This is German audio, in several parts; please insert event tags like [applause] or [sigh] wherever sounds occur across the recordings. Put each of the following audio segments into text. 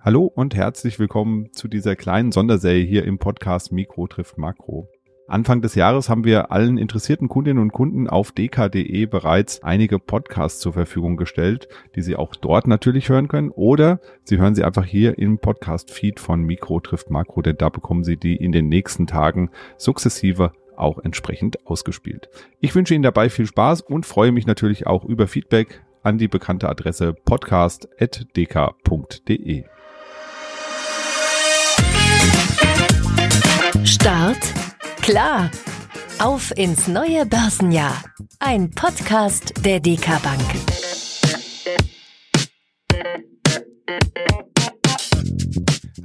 Hallo und herzlich willkommen zu dieser kleinen Sonderserie hier im Podcast Mikro trifft Makro. Anfang des Jahres haben wir allen interessierten Kundinnen und Kunden auf dk.de bereits einige Podcasts zur Verfügung gestellt, die Sie auch dort natürlich hören können oder Sie hören sie einfach hier im Podcast-Feed von Mikro trifft Makro, denn da bekommen Sie die in den nächsten Tagen sukzessive auch entsprechend ausgespielt. Ich wünsche Ihnen dabei viel Spaß und freue mich natürlich auch über Feedback an die bekannte Adresse podcast.dk.de. Start klar. Auf ins neue Börsenjahr. Ein Podcast der DK Bank.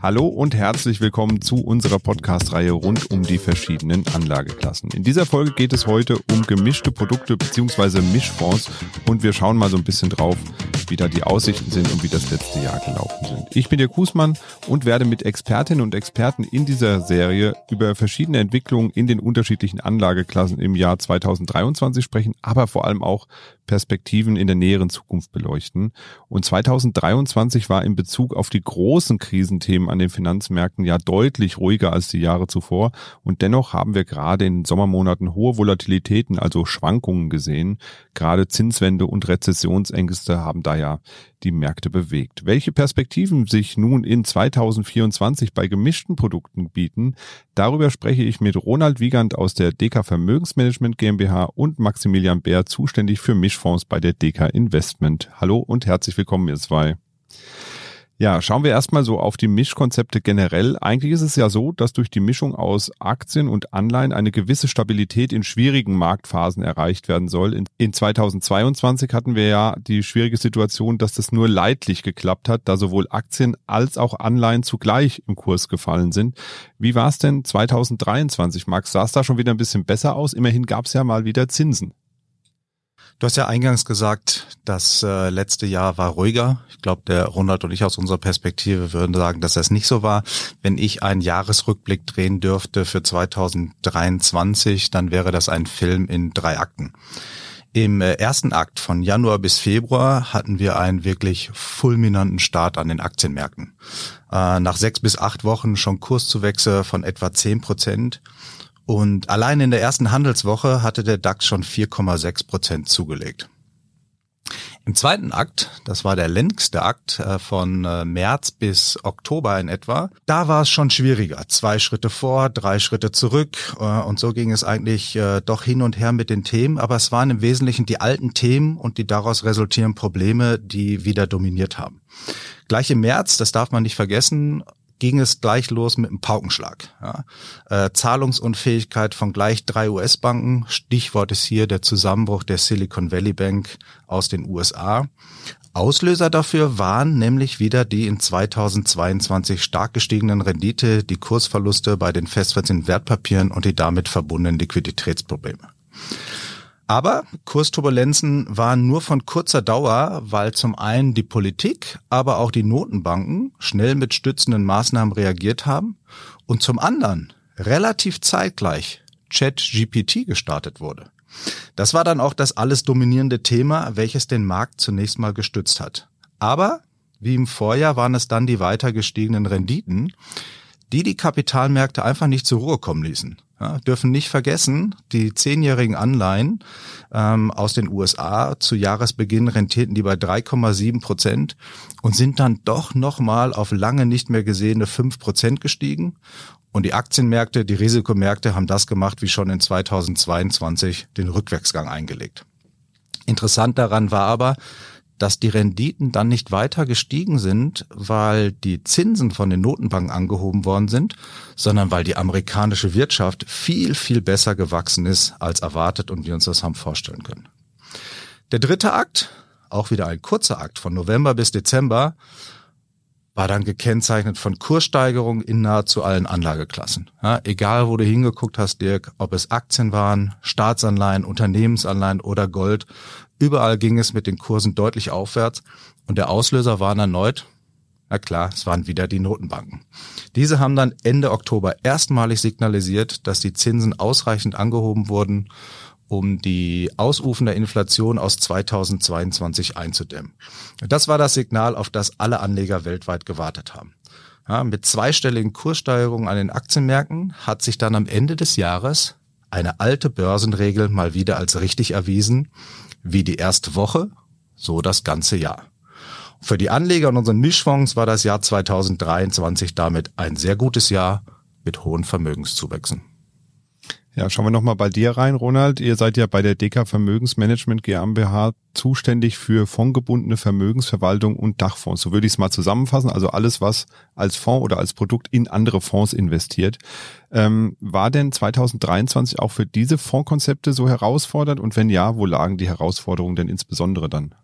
Hallo und herzlich willkommen zu unserer Podcast-Reihe rund um die verschiedenen Anlageklassen. In dieser Folge geht es heute um gemischte Produkte bzw. Mischfonds und wir schauen mal so ein bisschen drauf, wie da die Aussichten sind und wie das letzte Jahr gelaufen sind. Ich bin der Kußmann und werde mit Expertinnen und Experten in dieser Serie über verschiedene Entwicklungen in den unterschiedlichen Anlageklassen im Jahr 2023 sprechen, aber vor allem auch Perspektiven in der näheren Zukunft beleuchten. Und 2023 war in Bezug auf die großen Krisenthemen an den Finanzmärkten ja deutlich ruhiger als die Jahre zuvor. Und dennoch haben wir gerade in den Sommermonaten hohe Volatilitäten, also Schwankungen gesehen. Gerade Zinswende und Rezessionsängste haben da ja die Märkte bewegt. Welche Perspektiven sich nun in 2024 bei gemischten Produkten bieten, darüber spreche ich mit Ronald Wiegand aus der DK Vermögensmanagement GmbH und Maximilian Bär, zuständig für Mischfonds bei der DK Investment. Hallo und herzlich willkommen, ihr zwei. Ja, schauen wir erstmal so auf die Mischkonzepte generell. Eigentlich ist es ja so, dass durch die Mischung aus Aktien und Anleihen eine gewisse Stabilität in schwierigen Marktphasen erreicht werden soll. In, in 2022 hatten wir ja die schwierige Situation, dass das nur leidlich geklappt hat, da sowohl Aktien als auch Anleihen zugleich im Kurs gefallen sind. Wie war es denn 2023, Max? Sah es da schon wieder ein bisschen besser aus? Immerhin gab es ja mal wieder Zinsen. Du hast ja eingangs gesagt, das äh, letzte Jahr war ruhiger. Ich glaube, der Ronald und ich aus unserer Perspektive würden sagen, dass das nicht so war. Wenn ich einen Jahresrückblick drehen dürfte für 2023, dann wäre das ein Film in drei Akten. Im äh, ersten Akt von Januar bis Februar hatten wir einen wirklich fulminanten Start an den Aktienmärkten. Äh, nach sechs bis acht Wochen schon Kurszuwächse von etwa zehn Prozent und allein in der ersten Handelswoche hatte der DAX schon 4,6 Prozent zugelegt. Im zweiten Akt, das war der längste Akt äh, von äh, März bis Oktober in etwa, da war es schon schwieriger. Zwei Schritte vor, drei Schritte zurück äh, und so ging es eigentlich doch hin und her mit den Themen, aber es waren im Wesentlichen die alten Themen und die daraus resultierenden Probleme, die wieder dominiert haben. Gleich im März, das darf man nicht vergessen, ging es gleich los mit einem Paukenschlag. Ja. Äh, Zahlungsunfähigkeit von gleich drei US-Banken. Stichwort ist hier der Zusammenbruch der Silicon Valley Bank aus den USA. Auslöser dafür waren nämlich wieder die in 2022 stark gestiegenen Rendite, die Kursverluste bei den festverzinslichen Wertpapieren und die damit verbundenen Liquiditätsprobleme. Aber Kursturbulenzen waren nur von kurzer Dauer, weil zum einen die Politik, aber auch die Notenbanken schnell mit stützenden Maßnahmen reagiert haben und zum anderen relativ zeitgleich ChatGPT gestartet wurde. Das war dann auch das alles dominierende Thema, welches den Markt zunächst mal gestützt hat. Aber wie im Vorjahr waren es dann die weiter gestiegenen Renditen, die die Kapitalmärkte einfach nicht zur Ruhe kommen ließen. Ja, dürfen nicht vergessen, die zehnjährigen Anleihen ähm, aus den USA zu Jahresbeginn rentierten die bei 3,7 Prozent und sind dann doch nochmal auf lange nicht mehr gesehene 5 Prozent gestiegen. Und die Aktienmärkte, die Risikomärkte haben das gemacht wie schon in 2022 den Rückwärtsgang eingelegt. Interessant daran war aber, dass die Renditen dann nicht weiter gestiegen sind, weil die Zinsen von den Notenbanken angehoben worden sind, sondern weil die amerikanische Wirtschaft viel, viel besser gewachsen ist als erwartet und wir uns das haben vorstellen können. Der dritte Akt, auch wieder ein kurzer Akt von November bis Dezember, war dann gekennzeichnet von Kurssteigerungen in nahezu allen Anlageklassen. Ja, egal, wo du hingeguckt hast, Dirk, ob es Aktien waren, Staatsanleihen, Unternehmensanleihen oder Gold, Überall ging es mit den Kursen deutlich aufwärts und der Auslöser waren erneut, na klar, es waren wieder die Notenbanken. Diese haben dann Ende Oktober erstmalig signalisiert, dass die Zinsen ausreichend angehoben wurden um die ausufende Inflation aus 2022 einzudämmen. Das war das Signal, auf das alle Anleger weltweit gewartet haben. Ja, mit zweistelligen Kurssteigerungen an den Aktienmärkten hat sich dann am Ende des Jahres eine alte Börsenregel mal wieder als richtig erwiesen, wie die erste Woche, so das ganze Jahr. Für die Anleger und unseren Mischfonds war das Jahr 2023 damit ein sehr gutes Jahr mit hohen Vermögenszuwächsen. Ja, schauen wir nochmal bei dir rein, Ronald. Ihr seid ja bei der DK Vermögensmanagement GmbH zuständig für fondgebundene Vermögensverwaltung und Dachfonds. So würde ich es mal zusammenfassen. Also alles, was als Fonds oder als Produkt in andere Fonds investiert. Ähm, war denn 2023 auch für diese Fondskonzepte so herausfordernd? Und wenn ja, wo lagen die Herausforderungen denn insbesondere dann?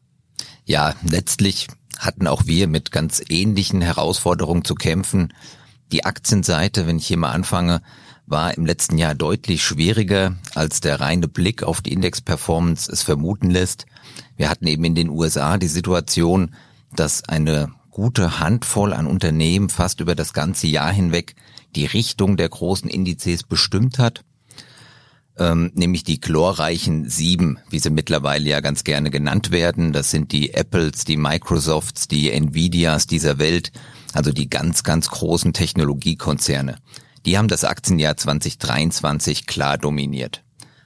Ja, letztlich hatten auch wir mit ganz ähnlichen Herausforderungen zu kämpfen. Die Aktienseite, wenn ich hier mal anfange, war im letzten Jahr deutlich schwieriger, als der reine Blick auf die Index-Performance es vermuten lässt. Wir hatten eben in den USA die Situation, dass eine gute Handvoll an Unternehmen fast über das ganze Jahr hinweg die Richtung der großen Indizes bestimmt hat, ähm, nämlich die chlorreichen sieben, wie sie mittlerweile ja ganz gerne genannt werden. Das sind die Apples, die Microsofts, die Nvidias dieser Welt, also die ganz, ganz großen Technologiekonzerne. Die haben das Aktienjahr 2023 klar dominiert.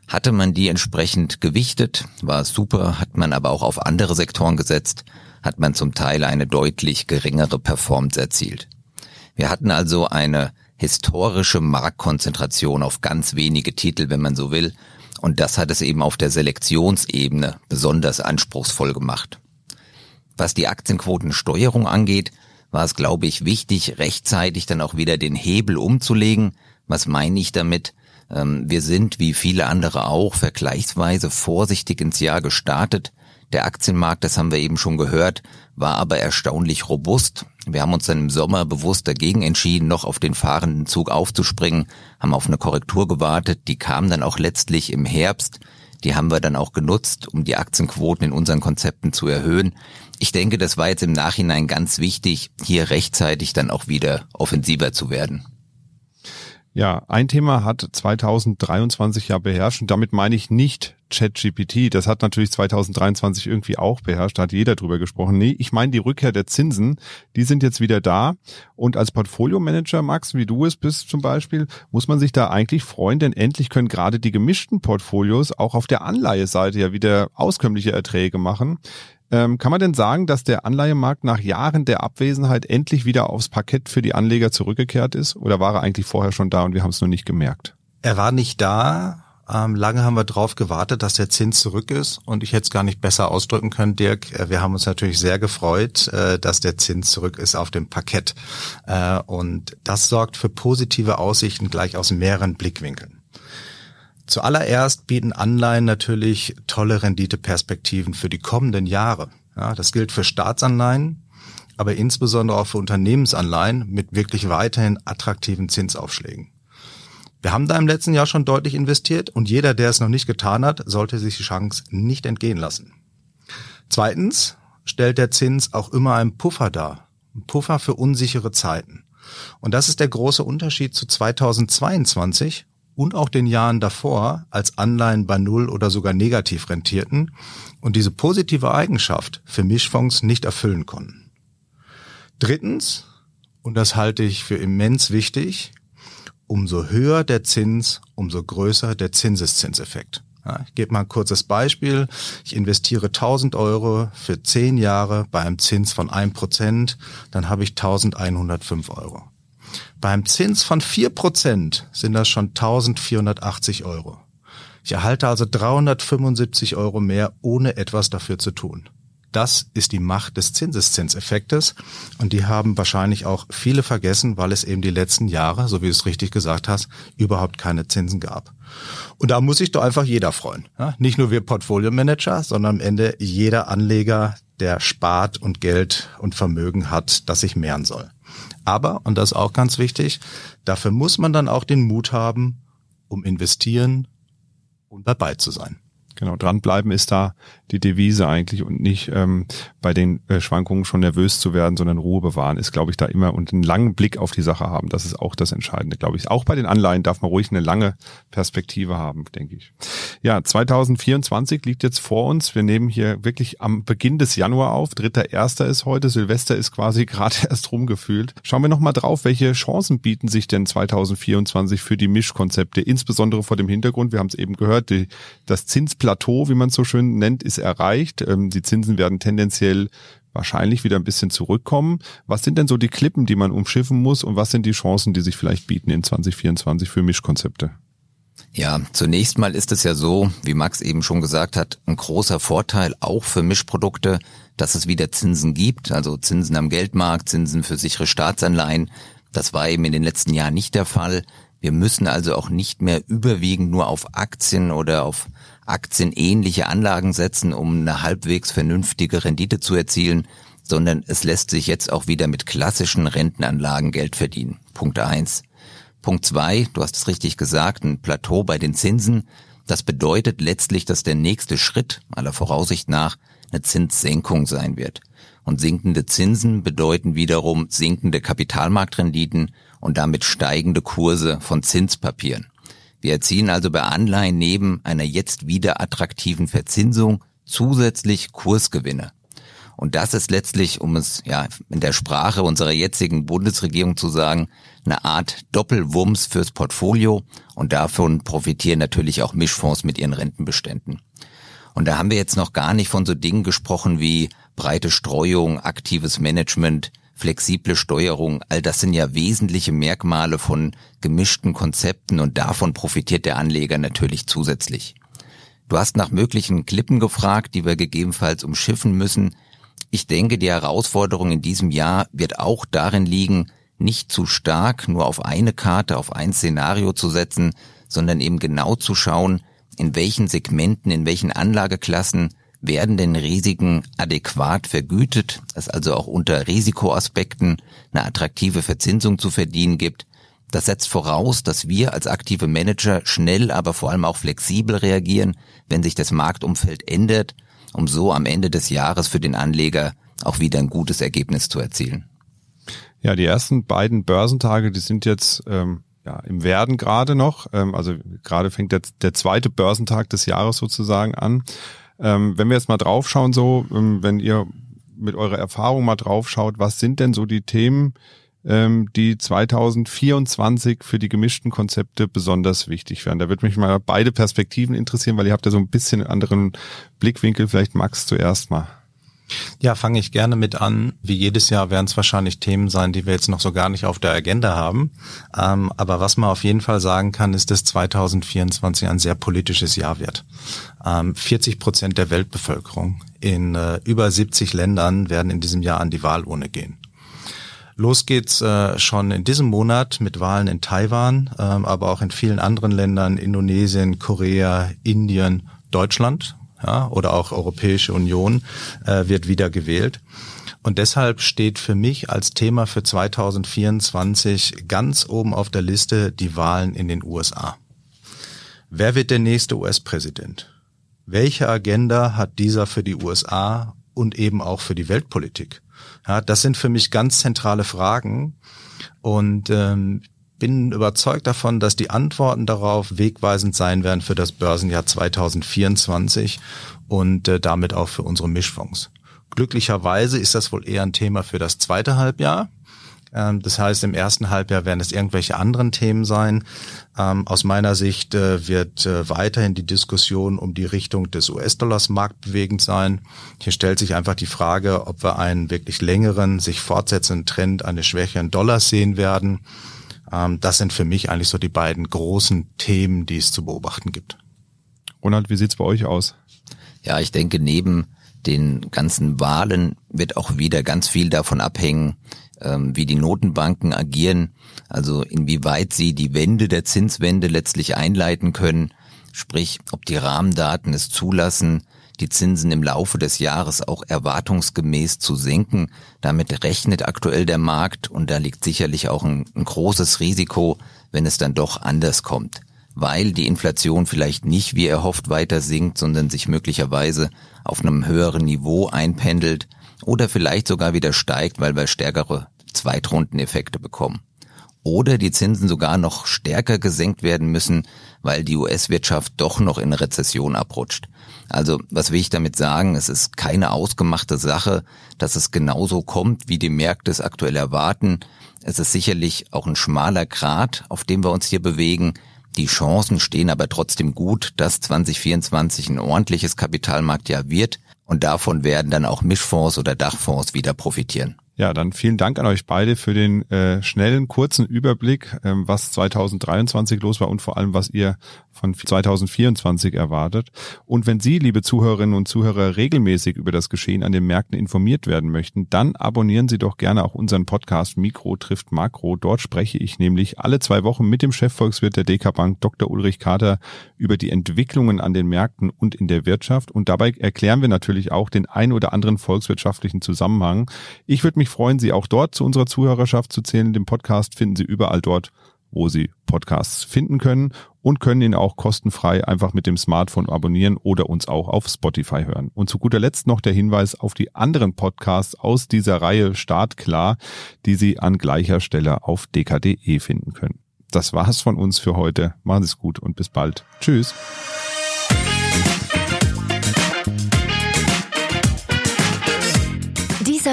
Hatte man die entsprechend gewichtet, war super, hat man aber auch auf andere Sektoren gesetzt, hat man zum Teil eine deutlich geringere Performance erzielt. Wir hatten also eine historische Marktkonzentration auf ganz wenige Titel, wenn man so will, und das hat es eben auf der Selektionsebene besonders anspruchsvoll gemacht. Was die Aktienquotensteuerung angeht, war es, glaube ich, wichtig, rechtzeitig dann auch wieder den Hebel umzulegen. Was meine ich damit? Ähm, wir sind, wie viele andere auch, vergleichsweise vorsichtig ins Jahr gestartet. Der Aktienmarkt, das haben wir eben schon gehört, war aber erstaunlich robust. Wir haben uns dann im Sommer bewusst dagegen entschieden, noch auf den fahrenden Zug aufzuspringen, haben auf eine Korrektur gewartet, die kam dann auch letztlich im Herbst. Die haben wir dann auch genutzt, um die Aktienquoten in unseren Konzepten zu erhöhen. Ich denke, das war jetzt im Nachhinein ganz wichtig, hier rechtzeitig dann auch wieder offensiver zu werden. Ja, ein Thema hat 2023 ja beherrscht und damit meine ich nicht ChatGPT. Das hat natürlich 2023 irgendwie auch beherrscht, da hat jeder drüber gesprochen. Nee, ich meine die Rückkehr der Zinsen, die sind jetzt wieder da und als Portfolio-Manager, Max, wie du es bist zum Beispiel, muss man sich da eigentlich freuen, denn endlich können gerade die gemischten Portfolios auch auf der Anleiheseite ja wieder auskömmliche Erträge machen. Ähm, kann man denn sagen, dass der Anleihemarkt nach Jahren der Abwesenheit endlich wieder aufs Parkett für die Anleger zurückgekehrt ist? Oder war er eigentlich vorher schon da und wir haben es nur nicht gemerkt? Er war nicht da. Ähm, lange haben wir darauf gewartet, dass der Zins zurück ist. Und ich hätte es gar nicht besser ausdrücken können, Dirk. Äh, wir haben uns natürlich sehr gefreut, äh, dass der Zins zurück ist auf dem Parkett. Äh, und das sorgt für positive Aussichten gleich aus mehreren Blickwinkeln. Zuallererst bieten Anleihen natürlich tolle Renditeperspektiven für die kommenden Jahre. Ja, das gilt für Staatsanleihen, aber insbesondere auch für Unternehmensanleihen mit wirklich weiterhin attraktiven Zinsaufschlägen. Wir haben da im letzten Jahr schon deutlich investiert und jeder, der es noch nicht getan hat, sollte sich die Chance nicht entgehen lassen. Zweitens stellt der Zins auch immer einen Puffer dar. Ein Puffer für unsichere Zeiten. Und das ist der große Unterschied zu 2022, und auch den Jahren davor als Anleihen bei Null oder sogar negativ rentierten und diese positive Eigenschaft für Mischfonds nicht erfüllen konnten. Drittens, und das halte ich für immens wichtig, umso höher der Zins, umso größer der Zinseszinseffekt. Ja, ich gebe mal ein kurzes Beispiel. Ich investiere 1000 Euro für 10 Jahre bei einem Zins von 1%, dann habe ich 1105 Euro. Beim Zins von vier Prozent sind das schon 1480 Euro. Ich erhalte also 375 Euro mehr, ohne etwas dafür zu tun. Das ist die Macht des Zinseszinseffektes und die haben wahrscheinlich auch viele vergessen, weil es eben die letzten Jahre, so wie du es richtig gesagt hast, überhaupt keine Zinsen gab. Und da muss sich doch einfach jeder freuen. Nicht nur wir Portfolio-Manager, sondern am Ende jeder Anleger, der spart und Geld und Vermögen hat, das sich mehren soll. Aber, und das ist auch ganz wichtig, dafür muss man dann auch den Mut haben, um investieren und dabei zu sein. Genau, dranbleiben ist da die Devise eigentlich und nicht ähm, bei den äh, Schwankungen schon nervös zu werden, sondern Ruhe bewahren ist, glaube ich, da immer und einen langen Blick auf die Sache haben. Das ist auch das Entscheidende, glaube ich. Auch bei den Anleihen darf man ruhig eine lange Perspektive haben, denke ich. Ja, 2024 liegt jetzt vor uns. Wir nehmen hier wirklich am Beginn des Januar auf. Dritter Erster ist heute. Silvester ist quasi [laughs] gerade erst rumgefühlt. Schauen wir nochmal drauf, welche Chancen bieten sich denn 2024 für die Mischkonzepte, insbesondere vor dem Hintergrund, wir haben es eben gehört, die, das Zins Plateau, wie man es so schön nennt, ist erreicht. Ähm, die Zinsen werden tendenziell wahrscheinlich wieder ein bisschen zurückkommen. Was sind denn so die Klippen, die man umschiffen muss und was sind die Chancen, die sich vielleicht bieten in 2024 für Mischkonzepte? Ja, zunächst mal ist es ja so, wie Max eben schon gesagt hat, ein großer Vorteil auch für Mischprodukte, dass es wieder Zinsen gibt, also Zinsen am Geldmarkt, Zinsen für sichere Staatsanleihen. Das war eben in den letzten Jahren nicht der Fall. Wir müssen also auch nicht mehr überwiegend nur auf Aktien oder auf aktienähnliche Anlagen setzen, um eine halbwegs vernünftige Rendite zu erzielen, sondern es lässt sich jetzt auch wieder mit klassischen Rentenanlagen Geld verdienen. Punkt eins. Punkt zwei, du hast es richtig gesagt, ein Plateau bei den Zinsen. Das bedeutet letztlich, dass der nächste Schritt aller Voraussicht nach eine Zinssenkung sein wird. Und sinkende Zinsen bedeuten wiederum sinkende Kapitalmarktrenditen und damit steigende Kurse von Zinspapieren. Wir erzielen also bei Anleihen neben einer jetzt wieder attraktiven Verzinsung zusätzlich Kursgewinne. Und das ist letztlich, um es ja in der Sprache unserer jetzigen Bundesregierung zu sagen, eine Art Doppelwumms fürs Portfolio und davon profitieren natürlich auch Mischfonds mit ihren Rentenbeständen. Und da haben wir jetzt noch gar nicht von so Dingen gesprochen wie breite Streuung, aktives Management, flexible Steuerung. All das sind ja wesentliche Merkmale von gemischten Konzepten und davon profitiert der Anleger natürlich zusätzlich. Du hast nach möglichen Klippen gefragt, die wir gegebenenfalls umschiffen müssen. Ich denke, die Herausforderung in diesem Jahr wird auch darin liegen, nicht zu stark nur auf eine Karte, auf ein Szenario zu setzen, sondern eben genau zu schauen, in welchen Segmenten, in welchen Anlageklassen werden denn Risiken adäquat vergütet, es also auch unter Risikoaspekten eine attraktive Verzinsung zu verdienen gibt. Das setzt voraus, dass wir als aktive Manager schnell, aber vor allem auch flexibel reagieren, wenn sich das Marktumfeld ändert, um so am Ende des Jahres für den Anleger auch wieder ein gutes Ergebnis zu erzielen. Ja, die ersten beiden Börsentage, die sind jetzt ähm, ja, im Werden gerade noch. Ähm, also gerade fängt der, der zweite Börsentag des Jahres sozusagen an. Ähm, wenn wir jetzt mal draufschauen, so, ähm, wenn ihr mit eurer Erfahrung mal draufschaut, was sind denn so die Themen, ähm, die 2024 für die gemischten Konzepte besonders wichtig werden? Da würde mich mal beide Perspektiven interessieren, weil ihr habt ja so ein bisschen einen anderen Blickwinkel. Vielleicht Max zuerst mal. Ja, fange ich gerne mit an. Wie jedes Jahr werden es wahrscheinlich Themen sein, die wir jetzt noch so gar nicht auf der Agenda haben. Ähm, aber was man auf jeden Fall sagen kann, ist, dass 2024 ein sehr politisches Jahr wird. Ähm, 40 Prozent der Weltbevölkerung in äh, über 70 Ländern werden in diesem Jahr an die Wahlurne gehen. Los geht's äh, schon in diesem Monat mit Wahlen in Taiwan, ähm, aber auch in vielen anderen Ländern, Indonesien, Korea, Indien, Deutschland ja, oder auch Europäische Union äh, wird wieder gewählt. Und deshalb steht für mich als Thema für 2024 ganz oben auf der Liste die Wahlen in den USA. Wer wird der nächste US-Präsident? Welche Agenda hat dieser für die USA und eben auch für die Weltpolitik? Ja, das sind für mich ganz zentrale Fragen. Und ähm, bin überzeugt davon, dass die Antworten darauf wegweisend sein werden für das Börsenjahr 2024 und äh, damit auch für unsere Mischfonds. Glücklicherweise ist das wohl eher ein Thema für das zweite Halbjahr. Ähm, das heißt, im ersten Halbjahr werden es irgendwelche anderen Themen sein. Ähm, aus meiner Sicht äh, wird äh, weiterhin die Diskussion um die Richtung des US-Dollars marktbewegend sein. Hier stellt sich einfach die Frage, ob wir einen wirklich längeren, sich fortsetzenden Trend eines schwächeren Dollars sehen werden das sind für mich eigentlich so die beiden großen Themen, die es zu beobachten gibt. Ronald, wie sieht's bei euch aus? Ja, ich denke, neben den ganzen Wahlen wird auch wieder ganz viel davon abhängen, ähm, wie die Notenbanken agieren, also inwieweit sie die Wende der Zinswende letztlich einleiten können, sprich, ob die Rahmendaten es zulassen, die Zinsen im Laufe des Jahres auch erwartungsgemäß zu senken. Damit rechnet aktuell der Markt und da liegt sicherlich auch ein, ein großes Risiko, wenn es dann doch anders kommt. weil die Inflation vielleicht nicht wie erhofft weiter sinkt, sondern sich möglicherweise auf einem höheren Niveau einpendelt oder vielleicht sogar wieder steigt, weil wir stärkere Zweitrundeneffekte bekommen. Oder die Zinsen sogar noch stärker gesenkt werden müssen, weil die US-Wirtschaft doch noch in Rezession abrutscht. Also was will ich damit sagen? Es ist keine ausgemachte Sache, dass es genauso kommt, wie die Märkte es aktuell erwarten. Es ist sicherlich auch ein schmaler Grat, auf dem wir uns hier bewegen. Die Chancen stehen aber trotzdem gut, dass 2024 ein ordentliches Kapitalmarktjahr wird und davon werden dann auch Mischfonds oder Dachfonds wieder profitieren. Ja, dann vielen Dank an euch beide für den äh, schnellen, kurzen Überblick, ähm, was 2023 los war und vor allem, was ihr von 2024 erwartet. Und wenn Sie, liebe Zuhörerinnen und Zuhörer, regelmäßig über das Geschehen an den Märkten informiert werden möchten, dann abonnieren Sie doch gerne auch unseren Podcast Mikro trifft Makro. Dort spreche ich nämlich alle zwei Wochen mit dem Chefvolkswirt der DK Bank, Dr. Ulrich Kater, über die Entwicklungen an den Märkten und in der Wirtschaft. Und dabei erklären wir natürlich auch den ein oder anderen volkswirtschaftlichen Zusammenhang. Ich würde mich freuen, Sie auch dort zu unserer Zuhörerschaft zu zählen. Den Podcast finden Sie überall dort, wo Sie Podcasts finden können und können ihn auch kostenfrei einfach mit dem Smartphone abonnieren oder uns auch auf Spotify hören. Und zu guter Letzt noch der Hinweis auf die anderen Podcasts aus dieser Reihe Startklar, die Sie an gleicher Stelle auf dkde finden können. Das war's von uns für heute. Machen Sie es gut und bis bald. Tschüss.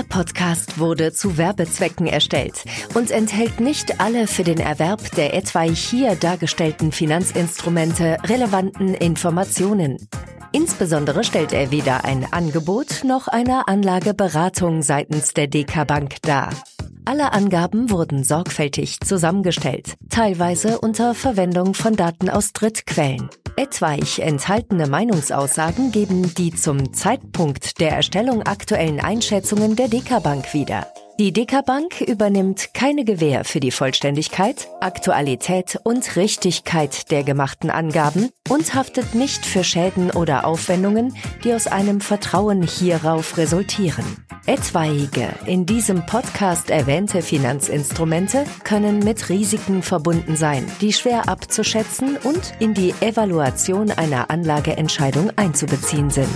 Dieser Podcast wurde zu Werbezwecken erstellt und enthält nicht alle für den Erwerb der etwaig hier dargestellten Finanzinstrumente relevanten Informationen. Insbesondere stellt er weder ein Angebot noch eine Anlageberatung seitens der DK Bank dar. Alle Angaben wurden sorgfältig zusammengestellt, teilweise unter Verwendung von Daten aus Drittquellen. Etwaig enthaltene Meinungsaussagen geben die zum Zeitpunkt der Erstellung aktuellen Einschätzungen der Dekabank wieder. Die Dekabank übernimmt keine Gewähr für die Vollständigkeit, Aktualität und Richtigkeit der gemachten Angaben und haftet nicht für Schäden oder Aufwendungen, die aus einem Vertrauen hierauf resultieren. Etwaige in diesem Podcast erwähnte Finanzinstrumente können mit Risiken verbunden sein, die schwer abzuschätzen und in die Evaluation einer Anlageentscheidung einzubeziehen sind.